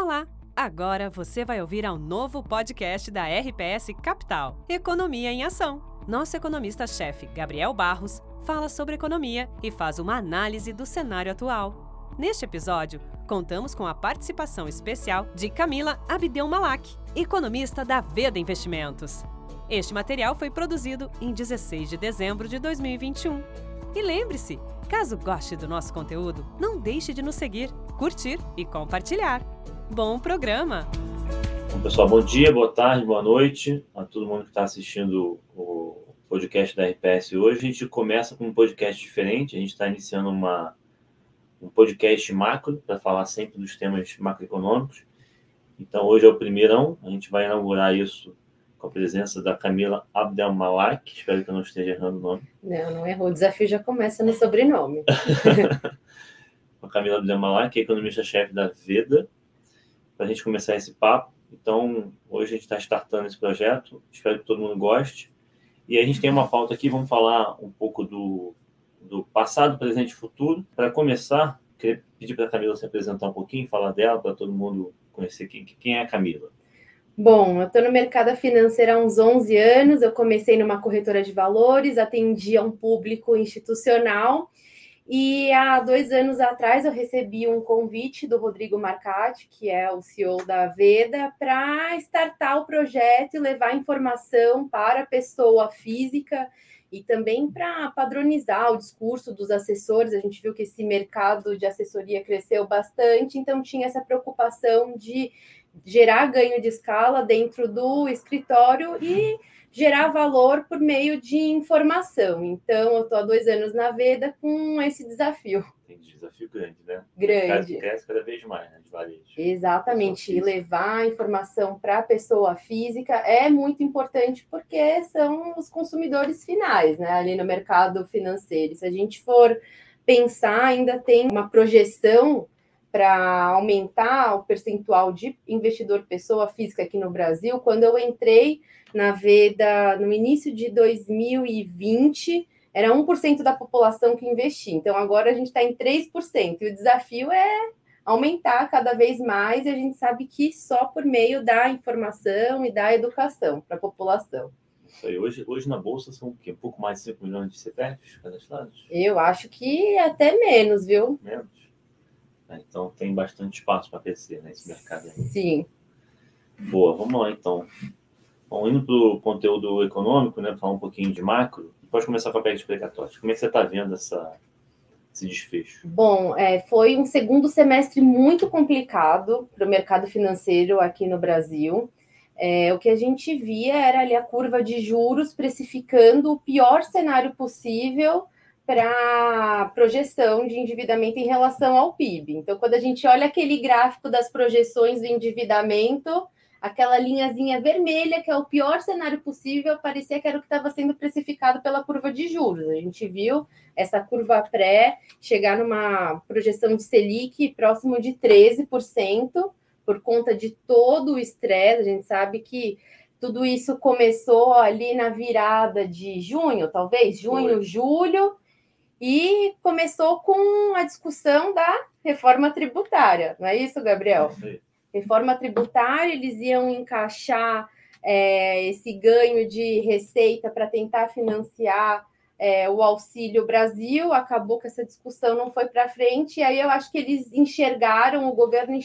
Olá! Agora você vai ouvir ao novo podcast da RPS Capital, Economia em Ação. Nosso economista-chefe, Gabriel Barros, fala sobre economia e faz uma análise do cenário atual. Neste episódio, contamos com a participação especial de Camila Abdel Malak, economista da Veda Investimentos. Este material foi produzido em 16 de dezembro de 2021. E lembre-se, caso goste do nosso conteúdo, não deixe de nos seguir, curtir e compartilhar. Bom programa! Bom, pessoal, bom dia, boa tarde, boa noite a todo mundo que está assistindo o podcast da RPS hoje. A gente começa com um podcast diferente, a gente está iniciando uma, um podcast macro para falar sempre dos temas macroeconômicos. Então, hoje é o primeirão, a gente vai inaugurar isso com a presença da Camila Abdelmalak, espero que eu não esteja errando o nome. Não, não errou, o desafio já começa no sobrenome. a Camila Abdelmalak, é economista-chefe da Veda, para a gente começar esse papo. Então, hoje a gente está startando esse projeto, espero que todo mundo goste. E a gente tem uma pauta aqui, vamos falar um pouco do, do passado, presente e futuro. Para começar, queria pedir para a Camila se apresentar um pouquinho, falar dela, para todo mundo conhecer quem, quem é a Camila. Bom, eu estou no mercado financeiro há uns 11 anos. Eu comecei numa corretora de valores, atendia um público institucional. E há dois anos atrás eu recebi um convite do Rodrigo Marcati, que é o CEO da Veda, para startar o projeto e levar informação para a pessoa física e também para padronizar o discurso dos assessores. A gente viu que esse mercado de assessoria cresceu bastante, então tinha essa preocupação de gerar ganho de escala dentro do escritório e gerar valor por meio de informação. Então, eu estou há dois anos na Veda com esse desafio. Tem desafio grande, né? Grande. Cresce cada vez mais, né? De varejo. Exatamente. E levar a informação para a pessoa física é muito importante porque são os consumidores finais, né? Ali no mercado financeiro. Se a gente for pensar, ainda tem uma projeção para aumentar o percentual de investidor pessoa física aqui no Brasil. Quando eu entrei na Veda no início de 2020, era 1% da população que investia. Então agora a gente está em 3%. E o desafio é aumentar cada vez mais, e a gente sabe que só por meio da informação e da educação para a população. Isso aí. Hoje, hoje na Bolsa são o quê? Um pouco mais de 5 milhões de CPFs cadastrados? Eu acho que até menos, viu? Menos. Né? Então tem bastante espaço para crescer nesse mercado aí. Sim. Boa, vamos lá então. Bom, indo para o conteúdo econômico, né, falar um pouquinho de macro, pode começar com a PEC explicatória. Como é que você está vendo essa, esse desfecho? Bom, é, foi um segundo semestre muito complicado para o mercado financeiro aqui no Brasil. É, o que a gente via era ali a curva de juros precificando o pior cenário possível para projeção de endividamento em relação ao PIB. Então, quando a gente olha aquele gráfico das projeções do endividamento, aquela linhazinha vermelha, que é o pior cenário possível, parecia que era o que estava sendo precificado pela curva de juros. A gente viu essa curva pré chegar numa projeção de Selic próximo de 13%, por conta de todo o estresse. A gente sabe que tudo isso começou ali na virada de junho, talvez, junho, Foi. julho e começou com a discussão da reforma tributária, não é isso, Gabriel? Sim. Reforma tributária, eles iam encaixar é, esse ganho de receita para tentar financiar é, o Auxílio Brasil, acabou que essa discussão não foi para frente, e aí eu acho que eles enxergaram, o governo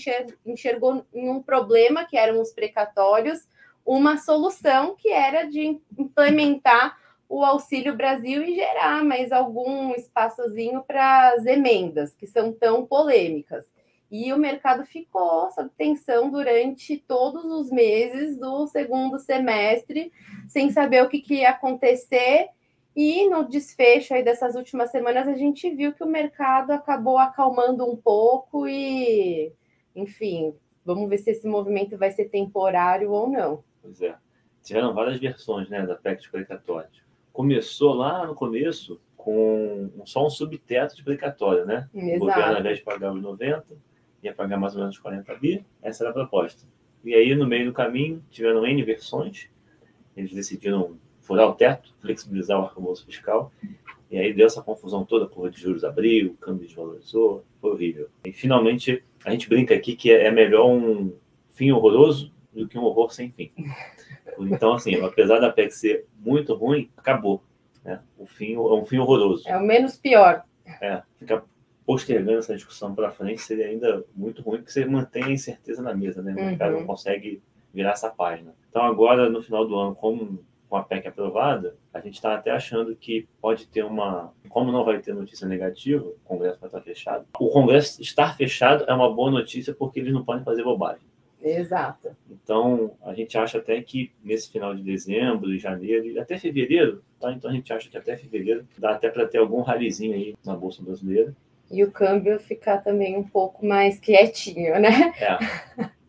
enxergou em um problema, que eram os precatórios, uma solução que era de implementar o Auxílio Brasil e gerar mais algum espaçozinho para as emendas, que são tão polêmicas. E o mercado ficou sob tensão durante todos os meses do segundo semestre, sem saber o que, que ia acontecer. E no desfecho aí dessas últimas semanas, a gente viu que o mercado acabou acalmando um pouco e, enfim, vamos ver se esse movimento vai ser temporário ou não. Pois é. Tiveram várias versões né, da PEC explicatória começou lá no começo com só um subteto de precatório, né? Exato. O governo, ao invés de pagar os 90, ia pagar mais ou menos 40 bi. Essa era a proposta. E aí, no meio do caminho, tiveram N versões. Eles decidiram furar o teto, flexibilizar o arcabouço fiscal. E aí deu essa confusão toda, a curva de juros abriu, o câmbio desvalorizou, foi horrível. E finalmente a gente brinca aqui que é melhor um fim horroroso do que um horror sem fim. Então, assim, apesar da PEC ser muito ruim, acabou. Né? O fim é um fim horroroso. É o menos pior. É, ficar postergando essa discussão para frente seria ainda muito ruim, porque você mantém a incerteza na mesa, né? O uhum. mercado não consegue virar essa página. Então, agora, no final do ano, como com a PEC aprovada, a gente está até achando que pode ter uma. Como não vai ter notícia negativa, o Congresso vai estar fechado. O Congresso estar fechado é uma boa notícia porque eles não podem fazer bobagem. Exato. Então, a gente acha até que nesse final de dezembro, janeiro, até fevereiro, tá? Então a gente acha que até fevereiro dá até para ter algum ralizinho aí na Bolsa Brasileira. E o câmbio ficar também um pouco mais quietinho, né? É.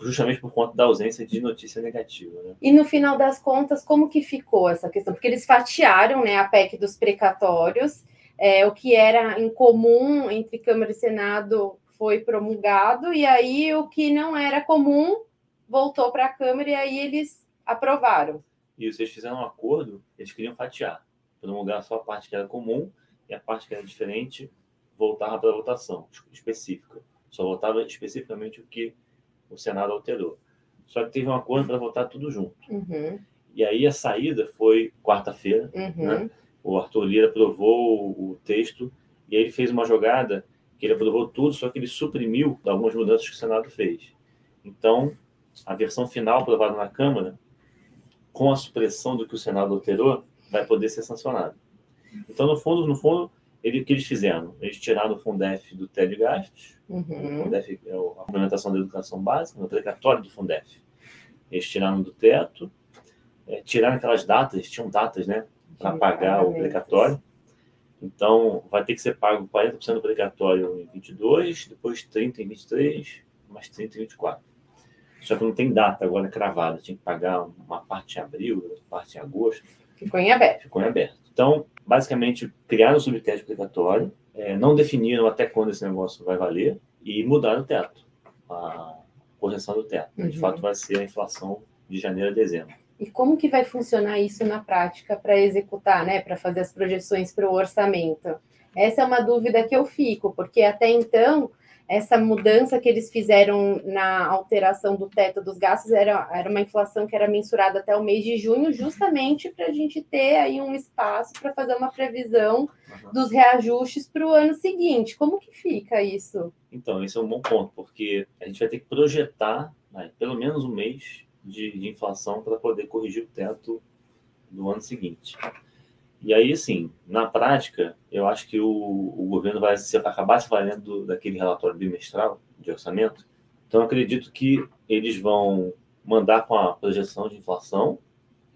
Justamente por conta da ausência de notícia negativa. Né? E no final das contas, como que ficou essa questão? Porque eles fatiaram né, a PEC dos precatórios, é, o que era incomum entre Câmara e Senado foi promulgado, e aí o que não era comum voltou para a Câmara e aí eles aprovaram. Isso, eles fizeram um acordo, eles queriam fatiar, promulgar só a parte que era comum e a parte que era diferente voltava para a votação específica. Só votava especificamente o que o Senado alterou. Só que teve um acordo para votar tudo junto. Uhum. E aí a saída foi quarta-feira. Uhum. Né? O Arthur Lira aprovou o texto e aí ele fez uma jogada que ele aprovou tudo, só que ele suprimiu algumas mudanças que o Senado fez. Então, a versão final aprovada na Câmara, com a supressão do que o Senado alterou, vai poder ser sancionada. Então, no fundo, no fundo, ele, o que eles fizeram? Eles tiraram o Fundef do TED de gastos, uhum. o Fundef é a implementação da educação básica, no precatório do Fundef. Eles tiraram do teto, é, tiraram aquelas datas, tinham datas, né, para pagar o precatório. Então, vai ter que ser pago 40% do precatório em 22, depois 30 em 23, mais 30 em 24. Só que não tem data agora cravada, tinha que pagar uma parte em abril, outra parte em agosto. Ficou em aberto. Ficou em aberto. Então, basicamente, criaram o subteto precatório, é, não definiram até quando esse negócio vai valer e mudaram o teto, a correção do teto. Uhum. De fato, vai ser a inflação de janeiro a dezembro. E como que vai funcionar isso na prática para executar, né, para fazer as projeções para o orçamento? Essa é uma dúvida que eu fico, porque até então essa mudança que eles fizeram na alteração do teto dos gastos era, era uma inflação que era mensurada até o mês de junho, justamente para a gente ter aí um espaço para fazer uma previsão dos reajustes para o ano seguinte. Como que fica isso? Então, esse é um bom ponto, porque a gente vai ter que projetar né, pelo menos um mês de, de inflação para poder corrigir o teto do ano seguinte. E aí, assim, na prática, eu acho que o, o governo vai se, acabar se valendo daquele relatório bimestral de orçamento. Então, acredito que eles vão mandar com a projeção de inflação.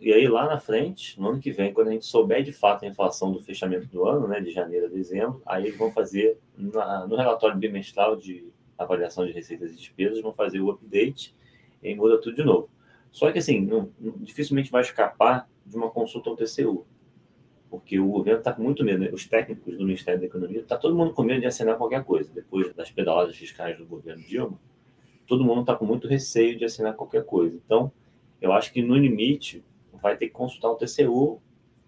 E aí, lá na frente, no ano que vem, quando a gente souber de fato a inflação do fechamento do ano, né, de janeiro a dezembro, aí eles vão fazer, na, no relatório bimestral de avaliação de receitas e despesas, vão fazer o update e muda tudo de novo. Só que, assim, não, dificilmente vai escapar de uma consulta ao TCU, porque o governo está com muito medo, né? os técnicos do Ministério da Economia, está todo mundo com medo de assinar qualquer coisa. Depois das pedaladas fiscais do governo Dilma, todo mundo está com muito receio de assinar qualquer coisa. Então, eu acho que, no limite, vai ter que consultar o TCU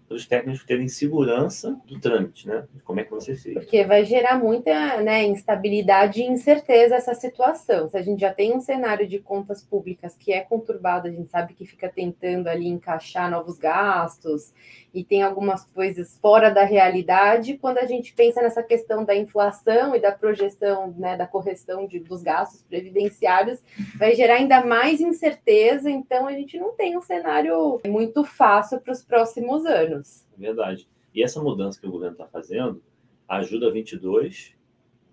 os técnicos terem segurança do trâmite, né? Como é que ser feito. Porque vai gerar muita né, instabilidade e incerteza essa situação. Se a gente já tem um cenário de contas públicas que é conturbado, a gente sabe que fica tentando ali encaixar novos gastos e tem algumas coisas fora da realidade, quando a gente pensa nessa questão da inflação e da projeção, né, da correção de, dos gastos previdenciários, vai gerar ainda mais incerteza, então a gente não tem um cenário muito fácil para os próximos anos. Verdade. E essa mudança que o governo está fazendo ajuda 22,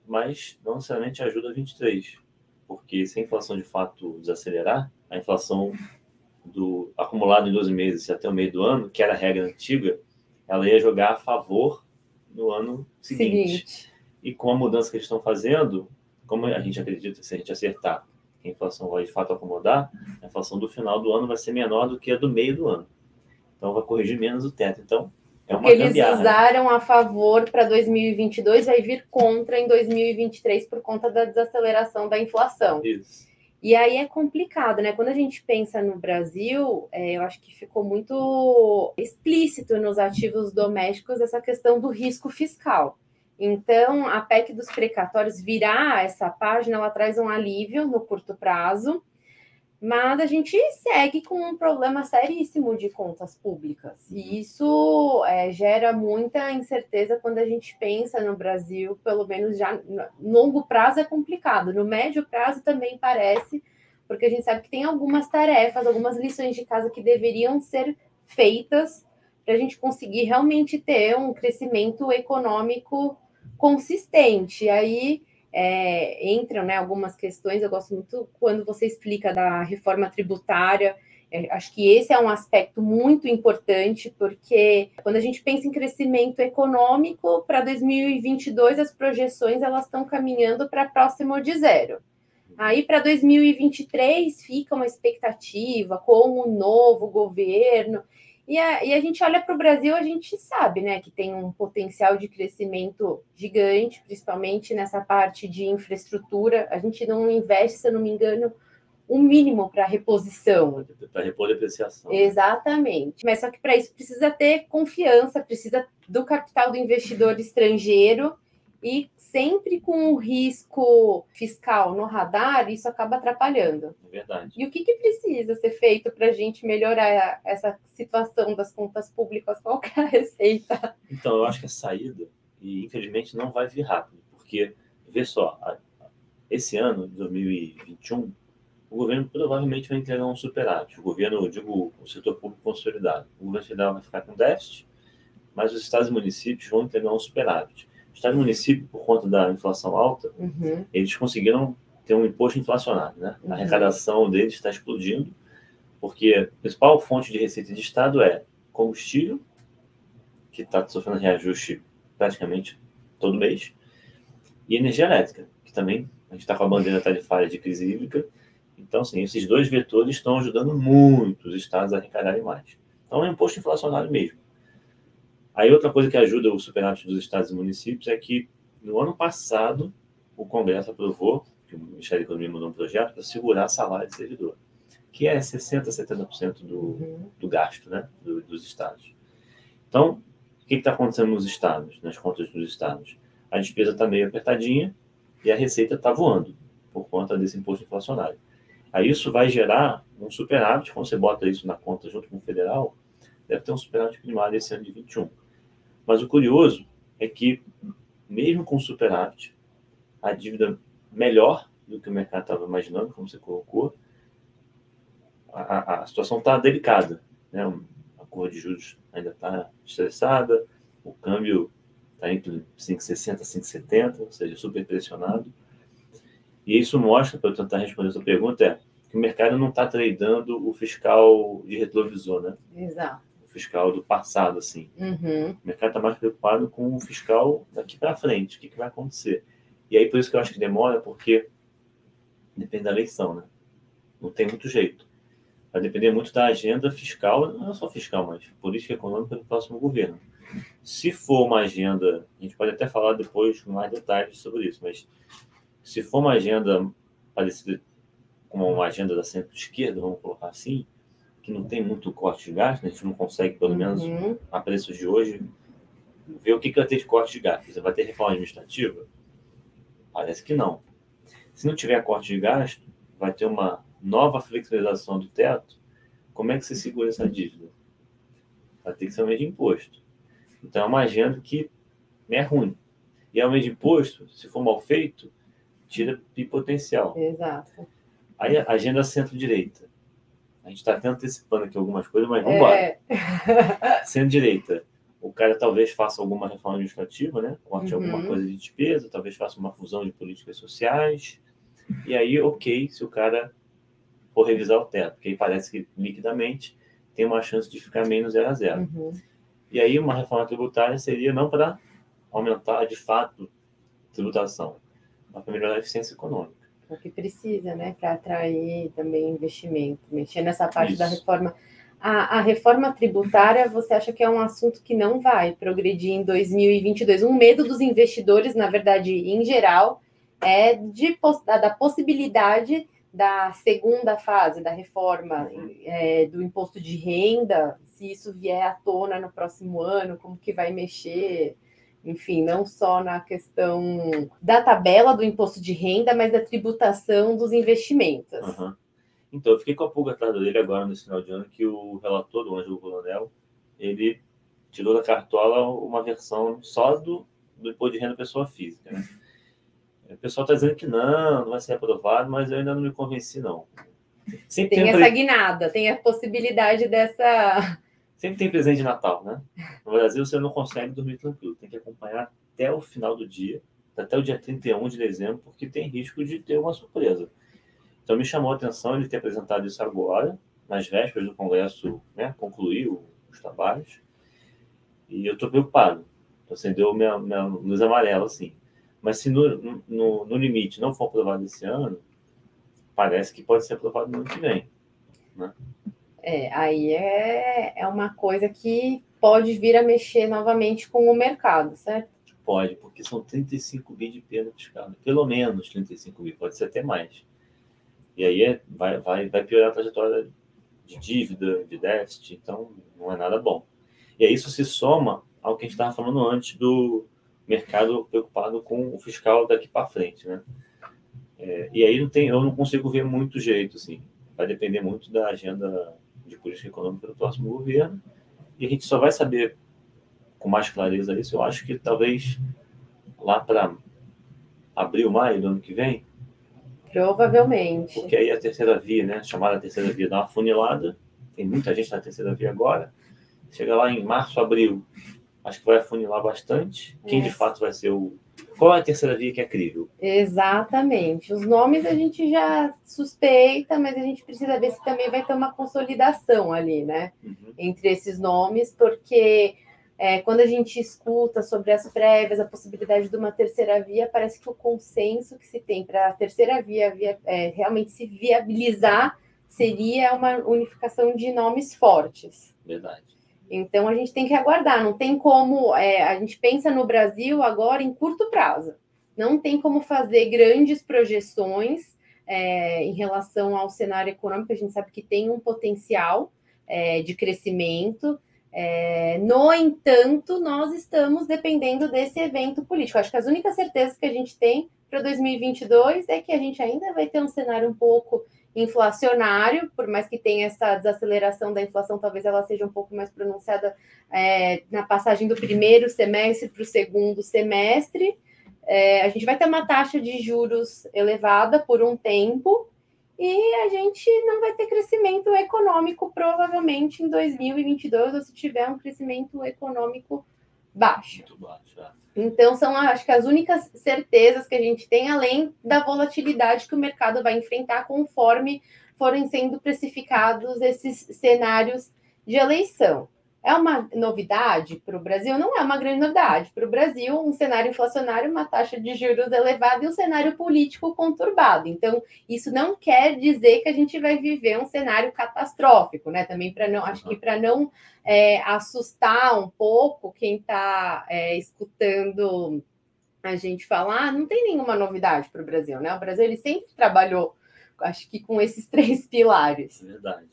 mas não necessariamente ajuda 23, porque se a inflação de fato desacelerar, a inflação do acumulado em 12 meses até o meio do ano, que era a regra antiga, ela ia jogar a favor no ano seguinte. seguinte. E com a mudança que eles estão fazendo, como a gente acredita se a gente acertar, que a inflação vai de fato acomodar, a inflação do final do ano vai ser menor do que a do meio do ano. Então vai corrigir menos o teto. Então é uma Eles usaram a favor para 2022, vai vir contra em 2023 por conta da desaceleração da inflação. Isso. E aí é complicado, né? Quando a gente pensa no Brasil, é, eu acho que ficou muito explícito nos ativos domésticos essa questão do risco fiscal. Então, a PEC dos precatórios virar essa página, ela traz um alívio no curto prazo, mas a gente segue com um problema seríssimo de contas públicas. E isso é, gera muita incerteza quando a gente pensa no Brasil, pelo menos já no longo prazo é complicado, no médio prazo também parece, porque a gente sabe que tem algumas tarefas, algumas lições de casa que deveriam ser feitas para a gente conseguir realmente ter um crescimento econômico consistente. Aí é, entram né, algumas questões, eu gosto muito quando você explica da reforma tributária. É, acho que esse é um aspecto muito importante, porque quando a gente pensa em crescimento econômico, para 2022 as projeções elas estão caminhando para próximo de zero. Aí para 2023 fica uma expectativa com o novo governo e a, e a gente olha para o Brasil, a gente sabe né, que tem um potencial de crescimento gigante, principalmente nessa parte de infraestrutura. A gente não investe, se eu não me engano, um mínimo para reposição. Para repor depreciação. Exatamente. Mas só que para isso precisa ter confiança, precisa do capital do investidor estrangeiro e sempre com o risco fiscal no radar, isso acaba atrapalhando. É verdade. E o que, que precisa ser feito para a gente melhorar essa situação das contas públicas? Qual é a receita? Então, eu acho que a saída, e infelizmente não vai vir rápido, porque, vê só, esse ano, 2021, o governo provavelmente vai entregar um superávit. O governo, eu digo, o setor público consolidado. O governo federal vai ficar com déficit, mas os estados e municípios vão entregar um superávit. Estado e município, por conta da inflação alta, uhum. eles conseguiram ter um imposto inflacionário. Né? A uhum. arrecadação deles está explodindo, porque a principal fonte de receita de Estado é combustível, que está sofrendo reajuste praticamente todo mês, e energia elétrica, que também a gente está com a bandeira tarifária de crise hídrica. Então, assim, esses dois vetores estão ajudando muito os estados a arrecadarem mais. Então, é um imposto inflacionário mesmo. Aí outra coisa que ajuda o superávit dos estados e municípios é que no ano passado o Congresso aprovou, que o Ministério da Economia mandou um projeto para segurar salário de servidor, que é 60%, 70% do, uhum. do gasto né, do, dos estados. Então, o que está acontecendo nos estados, nas contas dos estados? A despesa está meio apertadinha e a receita está voando por conta desse imposto inflacionário. Aí isso vai gerar um superávit, quando você bota isso na conta junto com o federal, deve ter um superávit primário esse ano de 21. Mas o curioso é que, mesmo com superávit, a dívida melhor do que o mercado estava imaginando, como você colocou, a, a situação está delicada. Né? A curva de juros ainda está estressada, o câmbio está entre 5,60 e 5,70, ou seja, super pressionado. E isso mostra, para eu tentar responder essa pergunta, é que o mercado não está tradando o fiscal de retrovisor, né? Exato fiscal do passado, assim. Uhum. O mercado está mais preocupado com o fiscal daqui para frente, o que, que vai acontecer. E aí, por isso que eu acho que demora, porque depende da eleição, né? Não tem muito jeito. Vai depender muito da agenda fiscal, não é só fiscal, mas política econômica do próximo governo. Se for uma agenda, a gente pode até falar depois com mais detalhes sobre isso, mas se for uma agenda parecida com uma agenda da centro-esquerda, vamos colocar assim, que não tem muito corte de gasto, né? a gente não consegue, pelo menos uhum. a preços de hoje, ver o que, que vai ter de corte de gasto. Você vai ter reforma administrativa? Parece que não. Se não tiver corte de gasto, vai ter uma nova flexibilização do teto. Como é que você segura essa dívida? Vai ter que ser um meio de imposto. Então é uma agenda que é ruim. E é um meio de imposto, se for mal feito, tira potencial. Exato. Aí a agenda centro-direita a gente está até antecipando aqui algumas coisas, mas vamos embora. É. Centro-direita. O cara talvez faça alguma reforma administrativa, né? Corte uhum. alguma coisa de despesa, talvez faça uma fusão de políticas sociais. E aí, ok, se o cara for revisar o teto, porque aí parece que liquidamente tem uma chance de ficar menos zero a zero. Uhum. E aí, uma reforma tributária seria não para aumentar de fato a tributação, mas para melhorar a eficiência econômica o que precisa, né, para atrair também investimento, mexer nessa parte Isso. da reforma. A, a, reforma tributária, você acha que é um assunto que não vai progredir em 2022? Um medo dos investidores, na verdade, em geral, é de, da possibilidade da segunda fase da reforma é, do imposto de renda, se isso vier à tona no próximo ano, como que vai mexer enfim, não só na questão da tabela do imposto de renda, mas da tributação dos investimentos. Uhum. Então, eu fiquei com a pulga atrás dele agora nesse final de ano que o relator do Ângelo Coronel, ele tirou da cartola uma versão só do, do imposto de renda pessoa física. Né? O pessoal está dizendo que não, não vai ser aprovado, mas eu ainda não me convenci, não. Sempre tem, tem essa guinada, tem a possibilidade dessa. Sempre tem presente de Natal, né? No Brasil você não consegue dormir tranquilo, tem que acompanhar até o final do dia, até o dia 31 de dezembro, porque tem risco de ter uma surpresa. Então me chamou a atenção ele ter apresentado isso agora, nas vésperas do Congresso né, concluir os trabalhos, e eu estou preocupado. Acendeu minha, minha luz amarela, assim. Mas se no, no, no limite não for aprovado esse ano, parece que pode ser aprovado no ano que vem. Né? É, aí é, é uma coisa que pode vir a mexer novamente com o mercado, certo? Pode, porque são 35 bi de pena fiscal. Pelo menos 35 bi, pode ser até mais. E aí é, vai, vai, vai piorar a trajetória de dívida, de déficit, então não é nada bom. E aí isso se soma ao que a gente estava falando antes do mercado preocupado com o fiscal daqui para frente, né? É, e aí não tem, eu não consigo ver muito jeito, assim. Vai depender muito da agenda de política econômica do próximo governo. E a gente só vai saber com mais clareza isso, eu acho que talvez lá para abril, maio do ano que vem. Provavelmente. Porque aí a terceira via, né? Chamada terceira via, dá uma funilada. Tem muita gente na terceira via agora. Chega lá em março, abril, acho que vai afunilar bastante. Quem é. de fato vai ser o qual é a terceira via que é crível? Exatamente. Os nomes a gente já suspeita, mas a gente precisa ver se também vai ter uma consolidação ali, né? Uhum. Entre esses nomes, porque é, quando a gente escuta sobre as prévias, a possibilidade de uma terceira via, parece que o consenso que se tem para a terceira via, via é, realmente se viabilizar seria uma unificação de nomes fortes. Verdade. Então a gente tem que aguardar, não tem como. É, a gente pensa no Brasil agora em curto prazo, não tem como fazer grandes projeções é, em relação ao cenário econômico, a gente sabe que tem um potencial é, de crescimento. É, no entanto, nós estamos dependendo desse evento político. Acho que as únicas certezas que a gente tem para 2022 é que a gente ainda vai ter um cenário um pouco inflacionário, por mais que tenha essa desaceleração da inflação, talvez ela seja um pouco mais pronunciada é, na passagem do primeiro semestre para o segundo semestre. É, a gente vai ter uma taxa de juros elevada por um tempo e a gente não vai ter crescimento econômico provavelmente em 2022 ou se tiver um crescimento econômico baixo. Muito baixo, é. Então, são, acho que, as únicas certezas que a gente tem, além da volatilidade que o mercado vai enfrentar conforme forem sendo precificados esses cenários de eleição. É uma novidade para o Brasil? Não é uma grande novidade. Para o Brasil, um cenário inflacionário, uma taxa de juros elevada e um cenário político conturbado. Então, isso não quer dizer que a gente vai viver um cenário catastrófico, né? Também para não, acho que para não é, assustar um pouco quem está é, escutando a gente falar, não tem nenhuma novidade para o Brasil, né? O Brasil ele sempre trabalhou, acho que com esses três pilares. Verdade.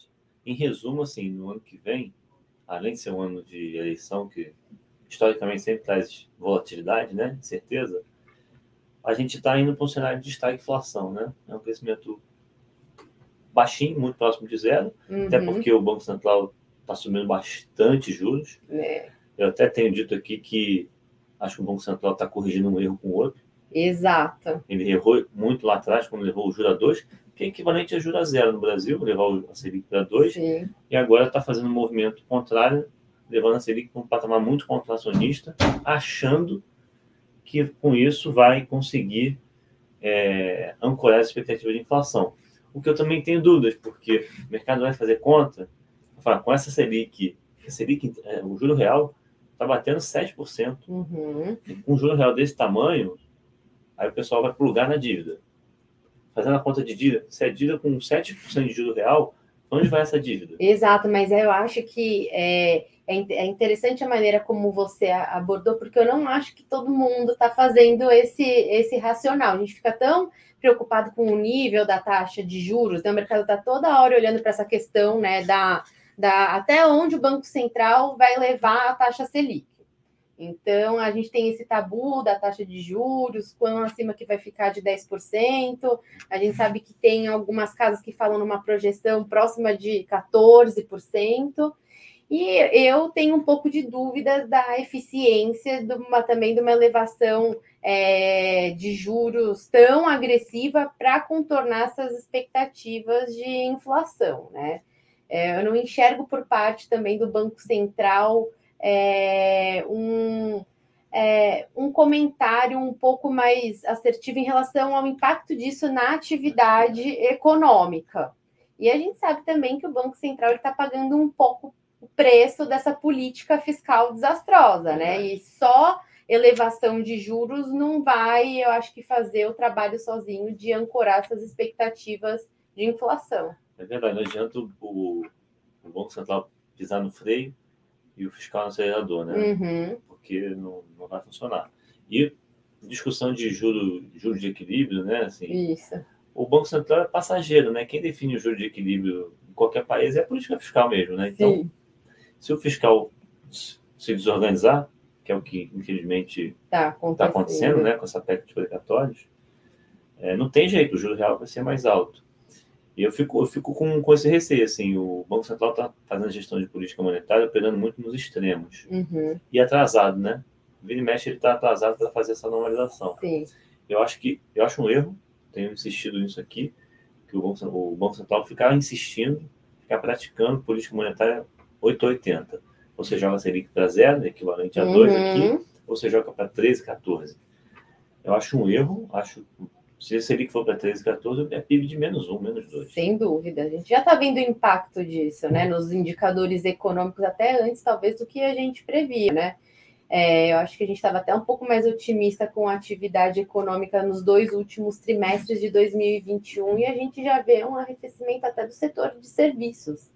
Em resumo, assim, no ano que vem além de ser um ano de eleição que historicamente sempre traz volatilidade, né, certeza, a gente está indo para um cenário de estagflação, né? É um crescimento baixinho, muito próximo de zero, uhum. até porque o Banco Central está subindo bastante juros. É. Eu até tenho dito aqui que acho que o Banco Central está corrigindo um erro com o outro. Exato. Ele errou muito lá atrás, quando levou o juro a 2, que é equivalente a juros zero no Brasil, levar a Selic para 2, e agora está fazendo um movimento contrário, levando a Selic para um patamar muito contracionista, achando que com isso vai conseguir é, ancorar as expectativas de inflação. O que eu também tenho dúvidas, porque o mercado vai fazer conta, falar, com essa Selic, a Selic, é, o juro real está batendo 7%. Uhum. Com um juro real desse tamanho, aí o pessoal vai plugar na dívida fazendo a conta de dívida, se é dívida com 7% de juro real, onde vai essa dívida? Exato, mas eu acho que é, é, é interessante a maneira como você abordou, porque eu não acho que todo mundo está fazendo esse, esse racional. A gente fica tão preocupado com o nível da taxa de juros, né? o mercado está toda hora olhando para essa questão né, da, da até onde o Banco Central vai levar a taxa Selic. Então, a gente tem esse tabu da taxa de juros, quando acima que vai ficar de 10%. A gente sabe que tem algumas casas que falam numa projeção próxima de 14%. E eu tenho um pouco de dúvida da eficiência de uma, também de uma elevação é, de juros tão agressiva para contornar essas expectativas de inflação, né? É, eu não enxergo por parte também do Banco Central é, um, é, um comentário um pouco mais assertivo em relação ao impacto disso na atividade econômica. E a gente sabe também que o Banco Central está pagando um pouco o preço dessa política fiscal desastrosa, né? E só elevação de juros não vai, eu acho que, fazer o trabalho sozinho de ancorar essas expectativas de inflação. É verdade, não adianta o, o Banco Central pisar no freio e o fiscal acelerador, né? Uhum. Porque não, não vai funcionar. E discussão de juros juro de equilíbrio, né? Assim, Isso. O Banco Central é passageiro, né? Quem define o juro de equilíbrio em qualquer país é a política fiscal mesmo, né? Então, Sim. se o fiscal se desorganizar, que é o que infelizmente Tá está acontecendo. acontecendo, né? Com essa PEC de precatórios, é, não tem jeito, o juro real vai ser mais alto. E eu fico, eu fico com, com esse receio, assim, o Banco Central está fazendo gestão de política monetária, operando muito nos extremos. Uhum. E atrasado, né? Vira e mexe, ele está atrasado para fazer essa normalização. Sim. Eu acho que eu acho um erro, tenho insistido nisso aqui, que o Banco, o Banco Central ficar insistindo, ficar praticando política monetária 880. Ou você joga a Selic para zero, equivalente a 2 aqui, Uhum. ou você joga para 13, 14. Eu acho um erro, acho se a Selic for para 13, 14, é PIB de menos 1, menos 2. Sem dúvida. A gente já está vendo o impacto disso, né? Nos indicadores econômicos, até antes, talvez, do que a gente previa, né? É, eu acho que a gente estava até um pouco mais otimista com a atividade econômica nos dois últimos trimestres de 2021 e a gente já vê um arrefecimento até do setor de serviços.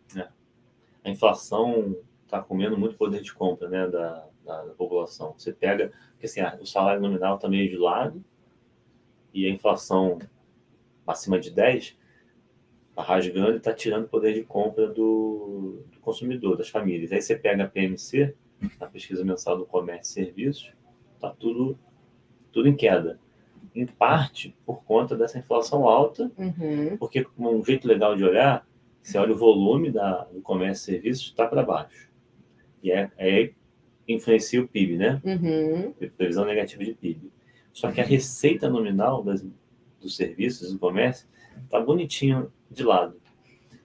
A inflação está comendo muito poder de compra né, da, da, da população. Você pega, porque assim, ah, o salário nominal está meio de lado e a inflação acima de 10 está rasgando e está tirando poder de compra do, do consumidor, das famílias. Aí você pega a PMC, a pesquisa mensal do comércio e serviços, está tudo, tudo em queda. Em parte por conta dessa inflação alta, Uhum. porque um jeito legal de olhar, você olha o volume da, do comércio e serviços, está para baixo. E é, é, influencia o PIB, né? Uhum. Previsão negativa de PIB. Só que a receita nominal das, dos serviços do comércio está bonitinho de lado.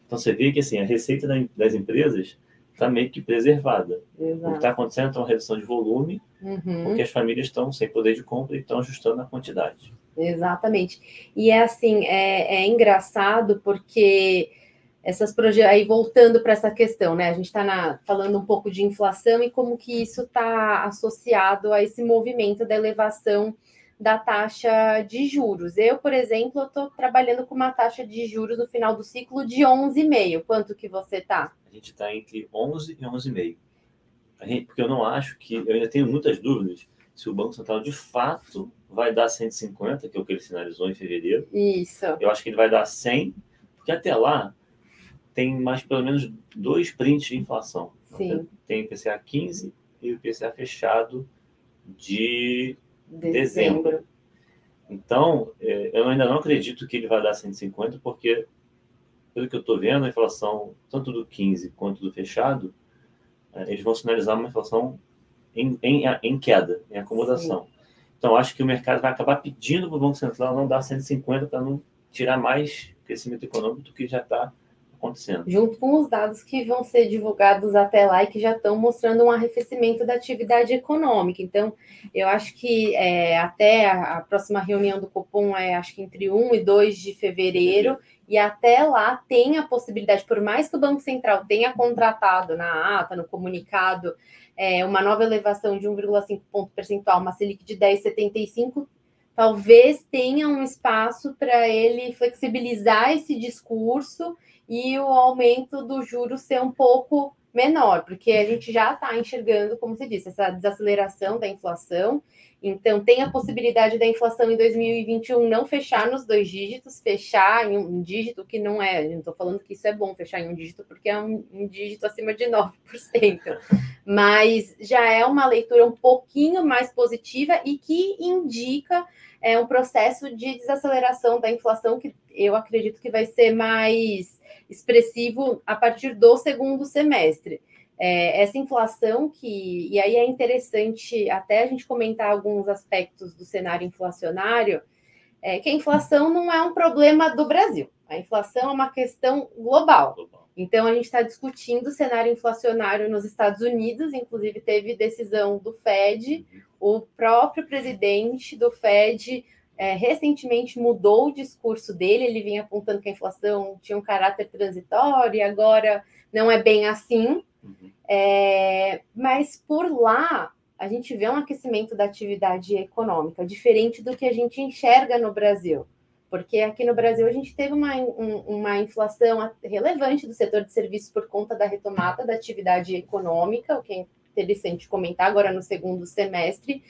Então você vê que assim, a receita da- das empresas está meio que preservada. O que Exato. está acontecendo é uma redução de volume, Uhum. porque as famílias estão sem poder de compra e estão ajustando a quantidade. Exatamente. E é assim, é, é engraçado porque essas projetos. Aí voltando para essa questão, né? A gente está falando um pouco de inflação e como que isso está associado a esse movimento da elevação da taxa de juros. Eu, por exemplo, estou trabalhando com uma taxa de juros no final do ciclo de 11,5. Quanto que você tá? A gente está entre 11 e 11,5. A gente- Porque eu não acho que. Eu ainda tenho muitas dúvidas se o Banco Central de fato vai dar 150, que é o que ele sinalizou em fevereiro. Isso. Eu acho que ele vai dar 100, porque até lá tem mais pelo menos dois prints de inflação. Sim. Tem o PCA 15 e o PCA fechado de Dezembro. Dezembro. Então, é, eu ainda não acredito que ele vai dar 150, porque, pelo que eu estou vendo, a inflação, tanto do 15 quanto do fechado, é, eles vão sinalizar uma inflação em, em, em queda, em acomodação. Então, acho que o mercado vai acabar pedindo para o Banco Central não dar 150 para não tirar mais crescimento econômico do que já está acontecendo. junto com os dados que vão ser divulgados até lá e que já estão mostrando um arrefecimento da atividade econômica. Então, eu acho que é, até a, a próxima reunião do Copom é acho que entre 1 e 2 de fevereiro, e até lá tem a possibilidade, por mais que o Banco Central tenha contratado na ata, no comunicado, é, uma nova elevação de 1,5 ponto percentual, uma Selic de 10,75, talvez tenha um espaço para ele flexibilizar esse discurso e o aumento do juro ser um pouco menor, porque a gente já está enxergando, como você disse, essa desaceleração da inflação. Então, tem a possibilidade da inflação em 2021 não fechar nos dois dígitos, fechar em um dígito que não é. Não estou falando que isso é bom fechar em um dígito, porque é um, um dígito acima de 9%. Mas já é uma leitura um pouquinho mais positiva e que indica é, um processo de desaceleração da inflação que eu acredito que vai ser mais expressivo a partir do segundo semestre. É, essa inflação que, e aí é interessante até a gente comentar alguns aspectos do cenário inflacionário, é que a inflação não é um problema do Brasil, a inflação é uma questão global. Então, a gente está discutindo o cenário inflacionário nos Estados Unidos, inclusive teve decisão do Fed, o próprio presidente do Fed é, recentemente mudou o discurso dele, ele vinha apontando que a inflação tinha um caráter transitório e agora não é bem assim. Uhum. É, mas por lá a gente vê um aquecimento da atividade econômica, diferente do que a gente enxerga no Brasil. Porque aqui no Brasil a gente teve uma, um, uma inflação relevante do setor de serviços por conta da retomada da atividade econômica, o que é interessante comentar agora no segundo semestre.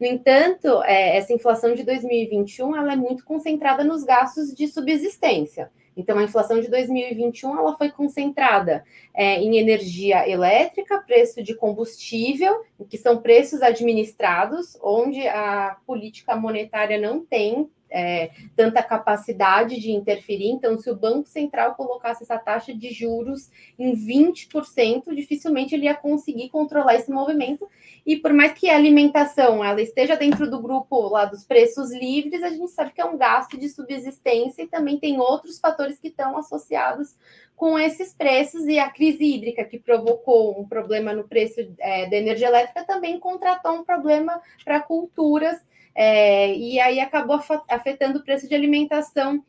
No entanto, é, essa inflação de 2021 ela é muito concentrada nos gastos de subsistência. Então, a inflação de 2021 ela foi concentrada é, em energia elétrica, preço de combustível, que são preços administrados, onde a política monetária não tem é, tanta capacidade de interferir. Então, se o Banco Central colocasse essa taxa de juros em 20%, dificilmente ele ia conseguir controlar esse movimento. E por mais que a alimentação ela esteja dentro do grupo lá dos preços livres, a gente sabe que é um gasto de subsistência e também tem outros fatores que estão associados com esses preços e a crise hídrica que provocou um problema no preço é, da energia elétrica também contratou um problema para culturas é, e aí acabou afetando o preço de alimentação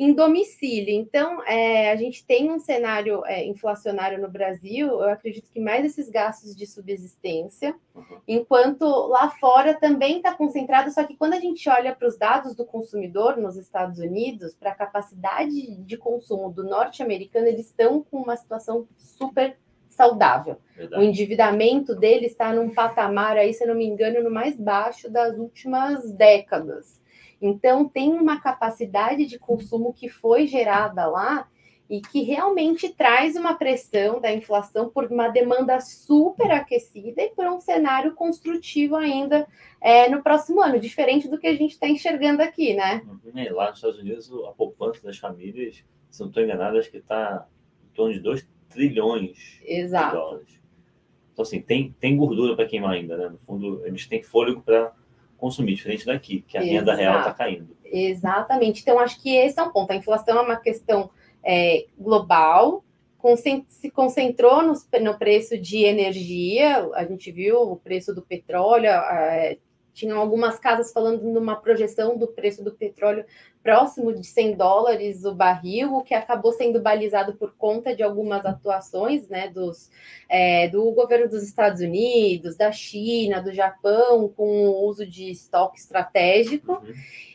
em domicílio. Então, é, a gente tem um cenário é, inflacionário no Brasil, eu acredito que mais esses gastos de subsistência, uhum. enquanto lá fora também está concentrado, só que quando a gente olha para os dados do consumidor nos Estados Unidos, para a capacidade de consumo do norte-americano, eles estão com uma situação super saudável. Verdade. O endividamento dele está num patamar aí, se não me engano, no mais baixo das últimas décadas. Então, tem uma capacidade de consumo que foi gerada lá e que realmente traz uma pressão da inflação por uma demanda super aquecida e por um cenário construtivo ainda é, no próximo ano, diferente do que a gente está enxergando aqui, né? É, lá nos Estados Unidos, a poupança das famílias, se não estou enganado, acho que está em torno de 2 trilhões Exato. de dólares. Então, assim, tem, tem gordura para queimar ainda, né? No fundo, eles têm fôlego para consumir, diferente daqui, que a Exato. renda real está caindo. Exatamente. Então, acho que esse é um ponto. A inflação é uma questão é, global, se concentrou no, no, preço de energia, a gente viu o preço do petróleo, é, tinham algumas casas falando numa projeção do preço do petróleo próximo de 100 dólares o barril, o que acabou sendo balizado por conta de algumas atuações né, dos, é, do governo dos Estados Unidos, da China, do Japão, com o uso de estoque estratégico. Uhum.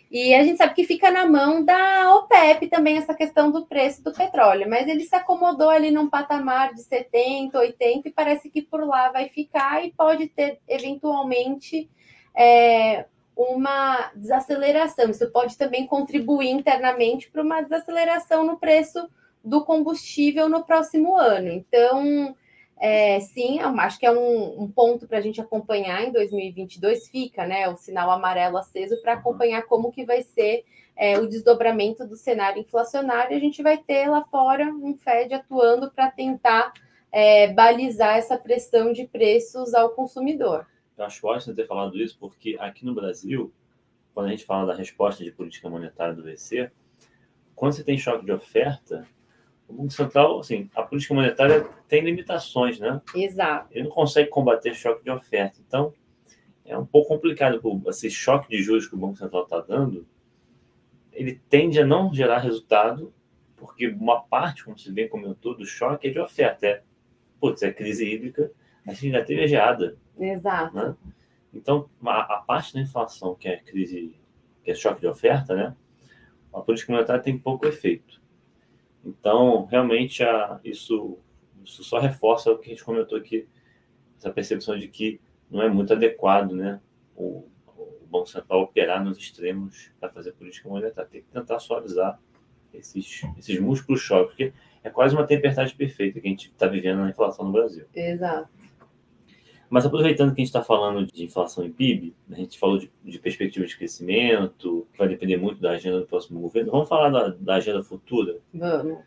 E a gente sabe que fica na mão da OPEP também essa questão do preço do petróleo, mas ele se acomodou ali num patamar de 70, 80 e parece que por lá vai ficar e pode ter eventualmente é, uma desaceleração. Isso pode também contribuir internamente para uma desaceleração no preço do combustível no próximo ano. Então, é, sim, eu acho que é um, um ponto para a gente acompanhar em 2022, fica né, o sinal amarelo aceso para acompanhar como que vai ser é, o desdobramento do cenário inflacionário. A gente vai ter lá fora um Fed atuando para tentar é, balizar essa pressão de preços ao consumidor. Eu acho ótimo ter falado isso, porque aqui no Brasil, quando a gente fala da resposta de política monetária do BC, quando você tem choque de oferta, o Banco Central, assim, a política monetária tem limitações, né? Exato. Ele não consegue combater choque de oferta. Então, é um pouco complicado. Esse choque de juros que o Banco Central está dando, ele tende a não gerar resultado, porque uma parte, como você bem comentou, do choque é de oferta. É, putz, é crise hídrica, a gente já teve a geada. Exato. Né? Então, a, a, parte da inflação, que é crise, que é choque de oferta, né? A política monetária tem pouco efeito. Então, realmente, a, isso isso só reforça o que a gente comentou aqui, essa percepção de que não é muito adequado, né? O, o Banco Central operar nos extremos para fazer política monetária. Tem que tentar suavizar esses, esses múltiplos choques, porque é quase uma tempestade perfeita que a gente está vivendo na inflação no Brasil. Exato. Mas aproveitando que a gente está falando de inflação e PIB, a gente falou de, de, perspectiva de crescimento, que vai depender muito da agenda do próximo governo. Vamos falar da, da agenda futura? Vamos.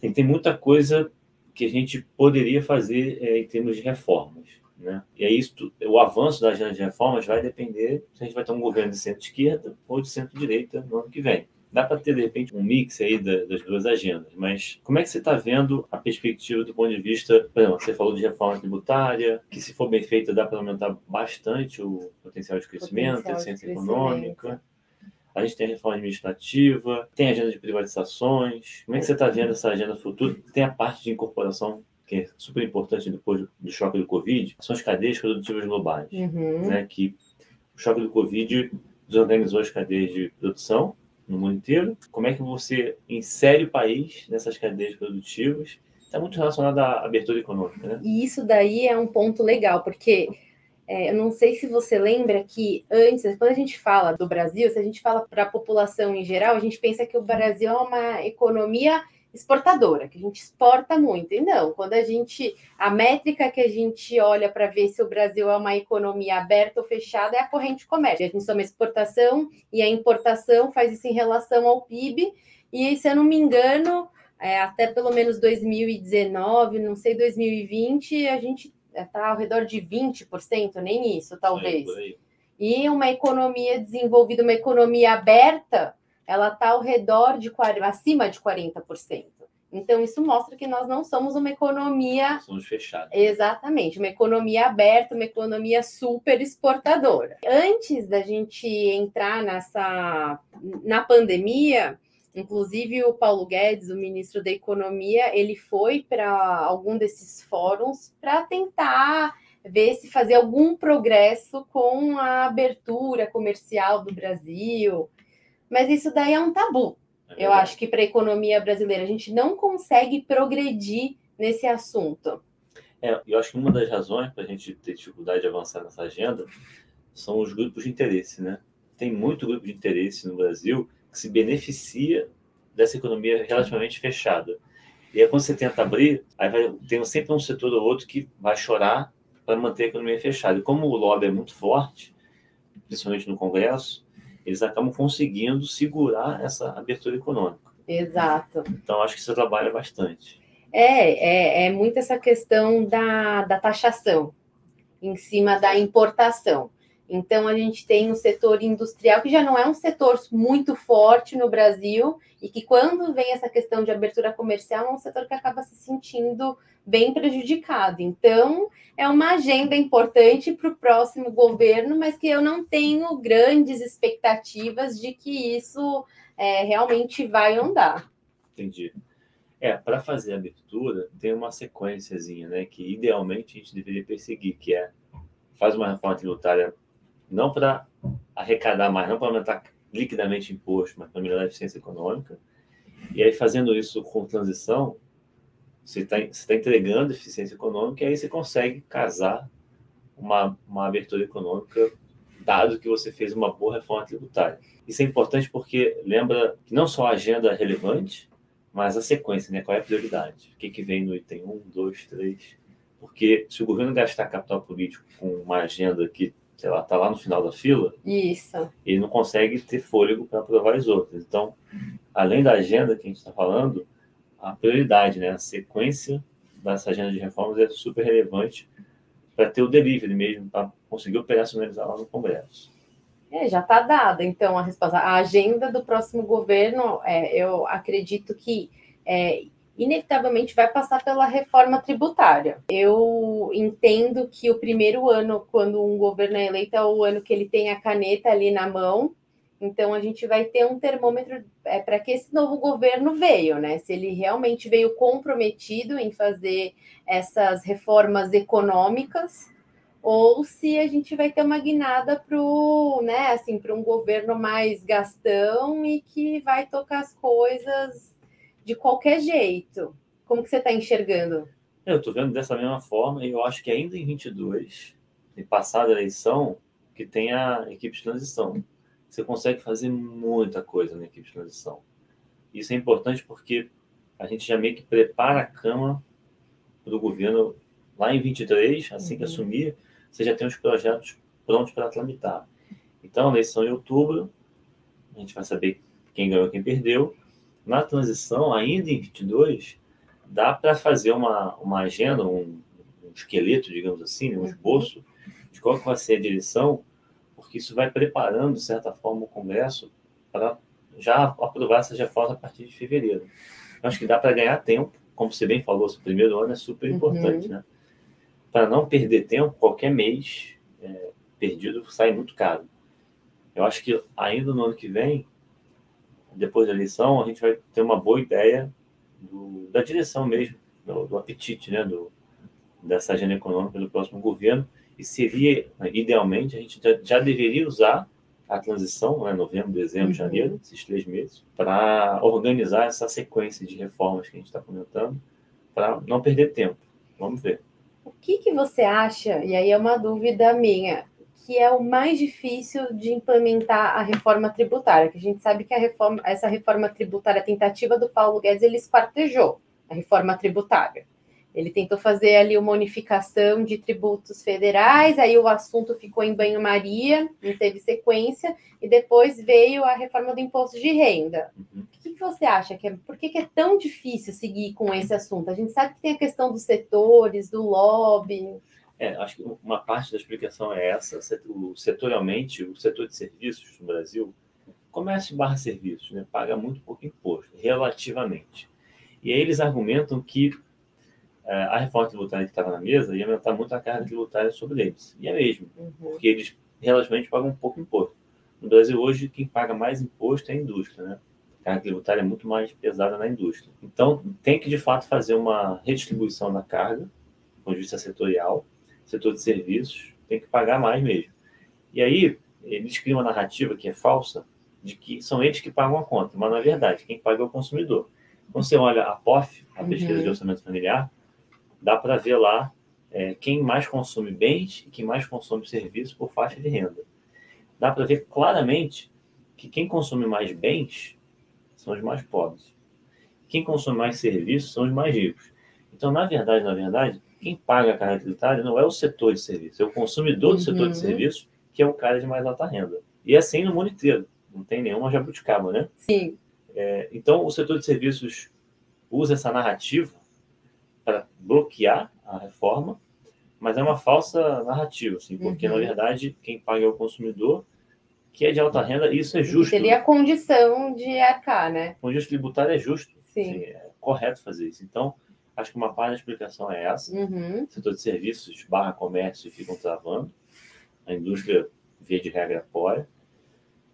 Tem, tem muita coisa que a gente poderia fazer é, em termos de reformas. Né? E aí, isso, o avanço da agenda de reformas vai depender se a gente vai ter um governo de centro-esquerda ou de centro-direita no ano que vem. Dá para ter, de repente, um mix aí das duas agendas, mas como é que você está vendo a perspectiva do ponto de vista, por exemplo, você falou de reforma tributária, que se for bem feita dá para aumentar bastante o potencial de crescimento, potencial eficiência econômica. A gente tem a reforma administrativa, tem a agenda de privatizações. Como é que você está vendo essa agenda futura? Tem a parte de incorporação que é super importante depois do choque do Covid, são as cadeias produtivas globais. Uhum. Né, que o choque do Covid desorganizou as cadeias de produção no mundo inteiro. Como é que você insere o país nessas cadeias produtivas? Está muito relacionado à abertura econômica, né? E isso daí é um ponto legal, porque é, eu não sei se você lembra que antes, quando a gente fala do Brasil, se a gente fala para a população em geral, a gente pensa que o Brasil é uma economia exportadora, que a gente exporta muito. E não, quando a gente. A métrica que a gente olha para ver se o Brasil é uma economia aberta ou fechada é a corrente de comércio. A gente soma exportação e a importação faz isso em relação ao PIB. E se eu não me engano, é, até pelo menos 2019, não sei, 2020, a gente está ao redor de 20%, nem isso, talvez. E uma economia desenvolvida, uma economia aberta, ela está ao redor de acima de 40%. Então, isso mostra que nós não somos uma economia. Somos fechados. Exatamente, uma economia aberta, uma economia super exportadora. Antes da gente entrar nessa na pandemia, inclusive o Paulo Guedes, o ministro da Economia, ele foi para algum desses fóruns para tentar ver se fazia algum progresso com a abertura comercial do Brasil mas isso daí é um tabu. É eu acho que para a economia brasileira a gente não consegue progredir nesse assunto. É, eu acho que uma das razões para a gente ter dificuldade de avançar nessa agenda são os grupos de interesse, né? Tem muito grupo de interesse no Brasil que se beneficia dessa economia relativamente fechada. E aí, quando você tenta abrir, aí vai, tem sempre um setor ou outro que vai chorar para manter a economia fechada. E como o lobby é muito forte, principalmente no Congresso, eles acabam conseguindo segurar essa abertura econômica. Exato. Então, acho que isso trabalha bastante. É, é, é muito essa questão da, da taxação em cima da importação. Então, a gente tem um setor industrial que já não é um setor muito forte no Brasil e que, quando vem essa questão de abertura comercial, é um setor que acaba se sentindo bem prejudicado. Então, é uma agenda importante para o próximo governo, mas que eu não tenho grandes expectativas de que isso é, realmente vai andar. Entendi. É, para fazer a abertura, tem uma sequenciazinha, né, que idealmente a gente deveria perseguir, que é faz uma reforma tributária não para arrecadar mais, não para aumentar liquidamente imposto, mas para melhorar a eficiência econômica. E aí, fazendo isso com transição, você está tá entregando eficiência econômica e aí você consegue casar uma, uma abertura econômica, dado que você fez uma boa reforma tributária. Isso é importante porque lembra que não só a agenda é relevante, mas a sequência, né? qual é a prioridade? O que, que vem no item 1, 2, 3? Porque se o governo gastar capital político com uma agenda que sei lá, está lá no final da fila, Isso. ele não consegue ter fôlego para aprovar as outras. Então, além da agenda que a gente está falando, a prioridade, né, a sequência dessa agenda de reformas é super relevante para ter o delivery mesmo, para conseguir operacionalizar lá no Congresso. É, já está dada, então, a resposta. A agenda do próximo governo, é, eu acredito que é, inevitavelmente vai passar pela reforma tributária. Eu entendo que o primeiro ano, quando um governo é eleito, é o ano que ele tem a caneta ali na mão. Então a gente vai ter um termômetro é, para que esse novo governo veio, né? Se ele realmente veio comprometido em fazer essas reformas econômicas, ou se a gente vai ter uma guinada para né, assim, um governo mais gastão e que vai tocar as coisas de qualquer jeito. Como que você está enxergando? Eu estou vendo dessa mesma forma e eu acho que ainda em 22, em passada a eleição, que tem a equipe de transição. Você consegue fazer muita coisa na equipe de transição. Isso é importante porque a gente já meio que prepara a cama do governo lá em 23, assim que uhum. assumir, você já tem os projetos prontos para tramitar. Então, a eleição em outubro, a gente vai saber quem ganhou, quem perdeu. Na transição, ainda em 22, dá para fazer uma, uma agenda, um, um, esqueleto, digamos assim, um uhum. esboço de qual vai ser a direção, porque isso vai preparando, de certa forma, o Congresso para já aprovar essas reformas a partir de fevereiro. Eu acho que dá para ganhar tempo, como você bem falou, o primeiro ano é super importante, uhum. né? Para não perder tempo, qualquer mês é, perdido sai muito caro. Eu acho que ainda no ano que vem, depois da eleição, a gente vai ter uma boa ideia do, da direção mesmo, do, do, apetite, né, do, dessa agenda econômica do próximo governo. E seria, idealmente, a gente já, já deveria usar a transição, né, novembro, dezembro, uhum. janeiro, esses três meses, para organizar essa sequência de reformas que a gente está comentando, para não perder tempo. Vamos ver. O que, que você acha, e aí é uma dúvida minha, que é o mais difícil de implementar a reforma tributária, que a gente sabe que reforma, essa reforma tributária, a tentativa do Paulo Guedes, ele esquartejou a reforma tributária. Ele tentou fazer ali uma unificação de tributos federais, aí o assunto ficou em banho-maria, não teve sequência, e depois veio a reforma do imposto de renda. Uhum. O que, você acha? Que é, por que, que é tão difícil seguir com esse assunto? A gente sabe que tem a questão dos setores, do lobby. É, acho que uma parte da explicação é essa. O, setorialmente, o setor de serviços no Brasil, comércio barra serviços, né, paga muito pouco imposto, relativamente. E aí eles argumentam que é, a reforma tributária que estava na mesa ia aumentar muito a carga tributária sobre eles. E é mesmo, uhum. porque eles relativamente pagam pouco imposto. No Brasil, hoje, quem paga mais imposto é a indústria, né? A carga tributária é muito mais pesada na indústria. Então, tem que, de fato, fazer uma redistribuição da carga, do ponto de vista setorial, setor de serviços, tem que pagar mais mesmo. E aí, eles criam uma narrativa que é falsa, de que são eles que pagam a conta, mas na verdade, quem paga é o consumidor. Quando você olha a POF, a pesquisa uhum. de orçamento familiar, dá para ver lá é, quem mais consome bens e quem mais consome serviços por faixa de renda. Dá para ver claramente que quem consome mais bens são os mais pobres. Quem consome mais serviços são os mais ricos. Então, na verdade, na verdade, quem paga a carga tributária não é o setor de serviço, é o consumidor do setor de uhum. serviço, que é o cara de mais alta renda. E é assim no mundo inteiro, não tem nenhuma jabuticaba, né? Sim. É, então, o setor de serviços usa essa narrativa para bloquear a reforma, mas é uma falsa narrativa, assim, porque, uhum. na verdade, quem paga é o consumidor, que é de alta renda, e isso é justo. Teria a condição de arcar, né? O justo tributário é justo. Sim. Assim, é correto fazer isso. Então, Acho que uma parte da explicação é essa. Uhum. O setor de serviços barra comércio ficam travando. A indústria, via de regra, apoia.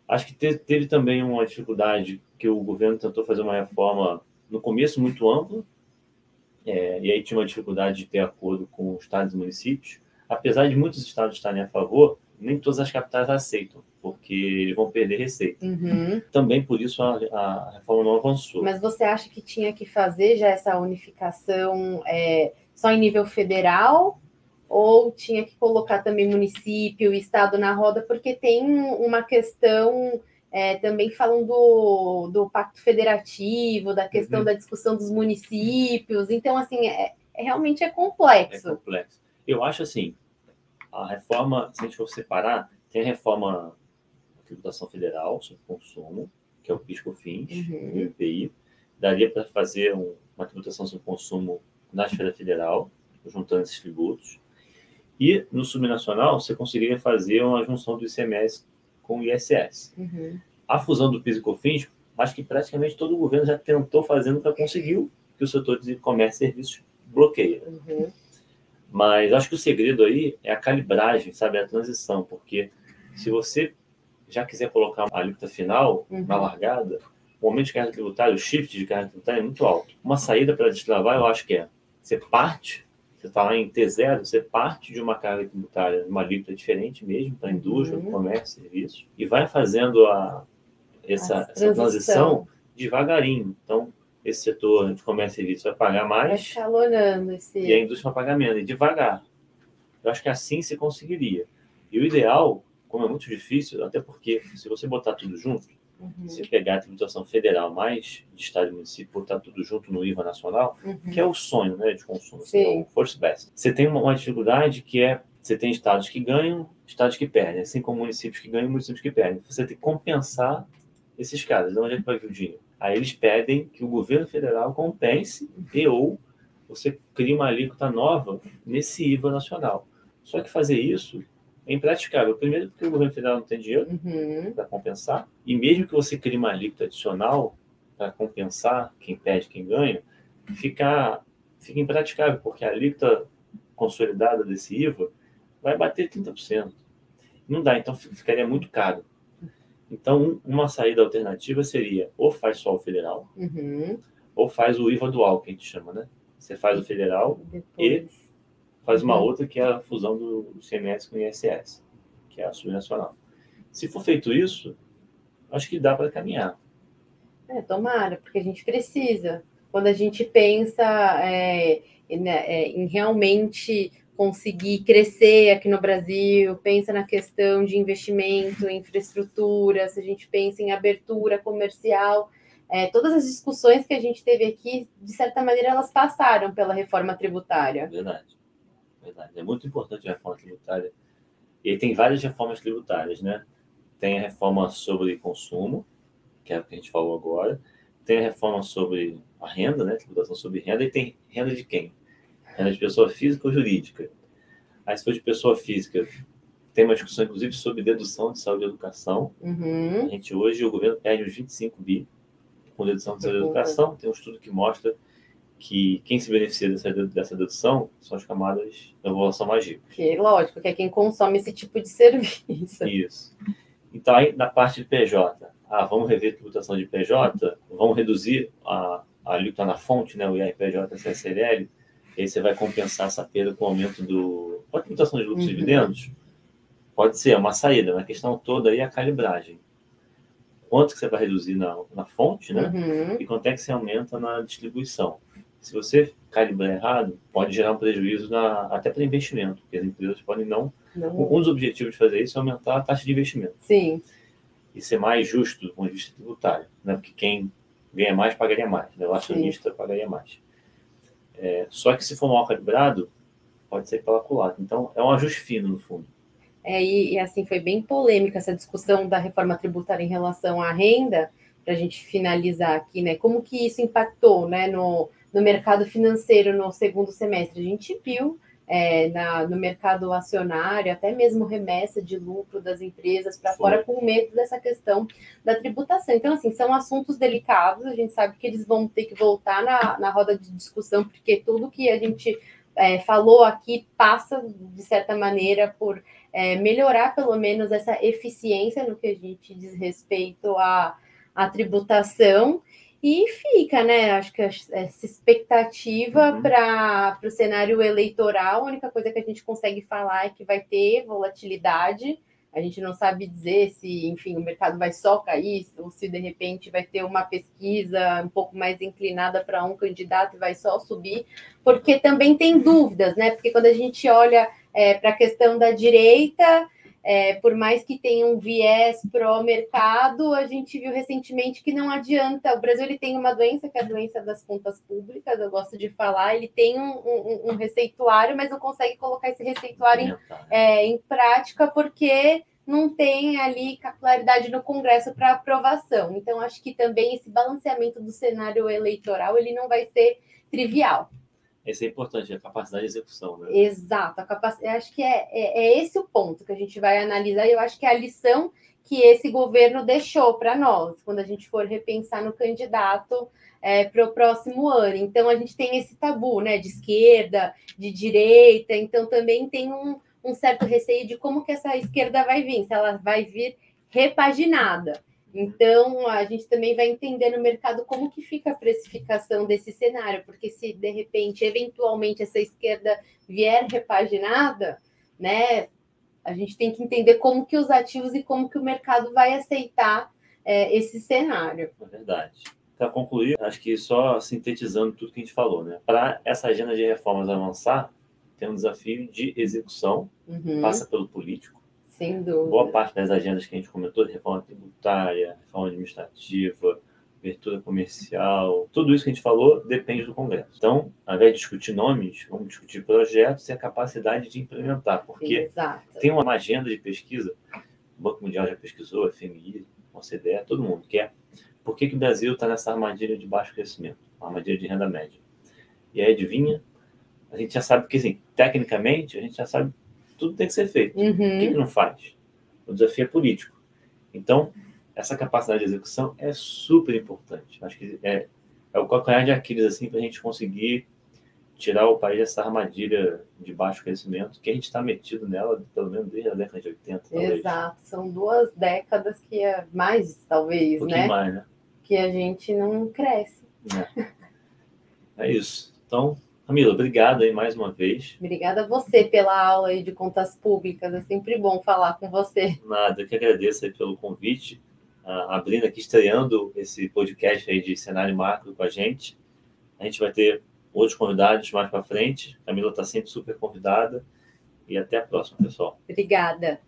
Acho que teve, teve também uma dificuldade que o governo tentou fazer uma reforma no começo muito ampla, é, e aí tinha uma dificuldade de ter acordo com os estados e municípios. Apesar de muitos estados estarem a favor, nem todas as capitais aceitam, porque vão perder receita. Uhum. Também por isso a, a, reforma não avançou. Mas você acha que tinha que fazer já essa unificação é, só em nível federal? Ou tinha que colocar também município e estado na roda? Porque tem uma questão é, também falam do, do pacto federativo, da questão uhum. da discussão dos municípios. Então, assim, é, é realmente é complexo. É complexo. Eu acho assim, a reforma, se a gente for separar, tem a reforma da tributação federal sobre consumo, que é o PIS/COFINS, uhum. o IPI. Daria para fazer um, uma tributação sobre consumo na esfera federal, juntando esses tributos. E no subnacional, você conseguiria fazer uma junção do ICMS com o ISS. Uhum. A fusão do PIS e COFINS, acho que praticamente todo o governo já tentou fazer, nunca conseguiu, que o setor de comércio e serviços bloqueia. Uhum. Mas acho que o segredo aí é a calibragem, sabe? A transição, porque se você já quiser colocar a alíquota final uhum. na largada, o aumento de carga tributária, o shift de carga tributária é muito alto. Uma saída para destravar, eu acho que é você parte, você está lá em T0, você parte de uma carga tributária, uma alíquota diferente mesmo, para a indústria, uhum. comércio, serviços, e vai fazendo a, essa, essa transição devagarinho. Então, esse setor de comércio e serviços vai pagar mais. Escalonando esse... E a indústria vai pagar menos, e devagar. Eu acho que assim se conseguiria. E o ideal, como é muito difícil, até porque se você botar tudo junto, uhum. se pegar a tributação federal mais de estado e município, botar tudo junto no IVA nacional, uhum. que é o sonho né, de consumo, Sim. o first best. Você tem uma, uma dificuldade que é você tem estados que ganham, estados que perdem, assim como municípios que ganham e municípios que perdem. Você tem que compensar esses casos. De onde é que vai vir o dinheiro? Aí eles pedem que o governo federal compense e ou você crie uma alíquota nova nesse IVA nacional. Só que fazer isso é impraticável. Primeiro, porque o governo federal não tem dinheiro uhum. para compensar. E mesmo que você crie uma alíquota adicional para compensar quem perde, quem ganha, fica, fica impraticável, porque a alíquota consolidada desse IVA vai bater 30%. Não dá, então ficaria muito caro. Então, uma saída alternativa seria ou faz só o federal, uhum. ou faz o IVA dual, que a gente chama, né? Você faz o federal Depois. e faz uma uhum. outra que é a fusão do CMS com o ISS, que é a subnacional. Se for feito isso, acho que dá para caminhar. É, tomara, porque a gente precisa. Quando a gente pensa é, né, é, em realmente conseguir crescer aqui no Brasil, pensa na questão de investimento, infraestrutura, se a gente pensa em abertura comercial, é, todas as discussões que a gente teve aqui, de certa maneira, elas passaram pela reforma tributária. Verdade, verdade. É muito importante a reforma tributária. E tem várias reformas tributárias, né? Tem a reforma sobre consumo, que é o que a gente falou agora. Tem a reforma sobre a renda, né? Tributação sobre renda. E tem renda de quem? Renda de pessoa física ou jurídica. Aí, se for de pessoa física, tem uma discussão, inclusive, sobre dedução de saúde e educação. Uhum. A gente hoje, o governo perde os 25 bi com dedução de saúde e educação. Tem um estudo que mostra que quem se beneficia dessa, dessa dedução são as camadas da população mais rica. Que lógico, que é quem consome esse tipo de serviço. Isso. Então, aí, na parte de PJ, ah, vamos rever a tributação de PJ, vamos reduzir a, a alíquota na fonte, né, o IRPJ, a CSLL, e aí você vai compensar essa perda com o aumento do. a tributação de lucros e uhum. dividendos? Pode ser, é uma saída, mas a questão toda aí é a calibragem. Quanto que você vai reduzir na, na fonte, né? Uhum. E quanto é que você aumenta na distribuição. Se você calibrar errado, pode gerar um prejuízo na, até para investimento, porque as empresas podem não, não. Um dos objetivos de fazer isso é aumentar a taxa de investimento. Sim. E ser mais justo do ponto de vista tributário, né? Porque quem ganha mais pagaria mais, né? o acionista Sim. pagaria mais. É, só que se for mal calibrado, pode ser pela culata. Então, é um ajuste fino, no fundo. É, e, e, assim, foi bem polêmica essa discussão da reforma tributária em relação à renda, para a gente finalizar aqui, né? Como que isso impactou né, no, no mercado financeiro no segundo semestre? A gente viu é, na, no mercado acionário, até mesmo remessa de lucro das empresas para fora, com medo dessa questão da tributação. Então, assim, são assuntos delicados, a gente sabe que eles vão ter que voltar na, na roda de discussão, porque tudo que a gente é, falou aqui passa, de certa maneira, por é, melhorar pelo menos essa eficiência no que a gente diz respeito à, à tributação e fica, né? Acho que essa expectativa uhum. para o cenário eleitoral, a única coisa que a gente consegue falar é que vai ter volatilidade. A gente não sabe dizer se, enfim, o mercado vai só cair, ou se de repente vai ter uma pesquisa um pouco mais inclinada para um candidato e vai só subir, porque também tem dúvidas, né? Porque quando a gente olha é, para a questão da direita, é, por mais que tenha um viés pró-mercado, a gente viu recentemente que não adianta. O Brasil ele tem uma doença, que é a doença das contas públicas, eu gosto de falar, ele tem um, um, um receituário, mas não consegue colocar esse receituário em, é, em prática porque não tem ali capilaridade no Congresso para aprovação. Então, acho que também esse balanceamento do cenário eleitoral ele não vai ser trivial. Esse é importante, a capacidade de execução, né? Exato, a capacidade, acho que é, é, é, esse o ponto que a gente vai analisar, e eu acho que é a lição que esse governo deixou para nós, quando a gente for repensar no candidato é, para o próximo ano. Então, a gente tem esse tabu, né, de esquerda, de direita, então também tem um, um certo receio de como que essa esquerda vai vir, se ela vai vir repaginada. Então, a gente também vai entender no mercado como que fica a precificação desse cenário, porque se de repente, eventualmente, essa esquerda vier repaginada, né, a gente tem que entender como que os ativos e como que o mercado vai aceitar é, esse cenário. É verdade. para concluir, acho que só sintetizando tudo que a gente falou, né? Para essa agenda de reformas avançar, tem um desafio de execução, uhum. passa pelo político. Sem dúvida. Boa parte das agendas que a gente comentou, reforma tributária, reforma administrativa, abertura comercial, tudo isso que a gente falou depende do Congresso. Então, ao invés de discutir nomes, vamos discutir projetos e a capacidade de implementar, porque Exato. tem uma agenda de pesquisa, o Banco Mundial já pesquisou, a FMI, a OCDE, todo mundo quer. Por que, que o Brasil está nessa armadilha de baixo crescimento, armadilha de renda média? E aí, adivinha? A gente já sabe que, assim, tecnicamente, a gente já sabe tudo tem que ser feito. Uhum. O que, que não faz? O desafio é político. Então, essa capacidade de execução é super importante. Acho que é, é o calcanhar de Aquiles assim, para a gente conseguir tirar o país dessa armadilha de baixo crescimento que a gente está metido nela pelo menos desde a década de 80. Talvez. Exato, são duas décadas que é mais, talvez, um né? mais, né? Que a gente não cresce. É. é isso. Então, Camila, obrigado aí mais uma vez. Obrigada a você pela aula aí de contas públicas. É sempre bom falar com você. Nada, eu que agradeço aí pelo convite a Brina aqui estreando esse podcast aí de cenário macro com a gente. A gente vai ter outros convidados mais para frente. Camila está sempre super convidada. E até a próxima, pessoal. Obrigada.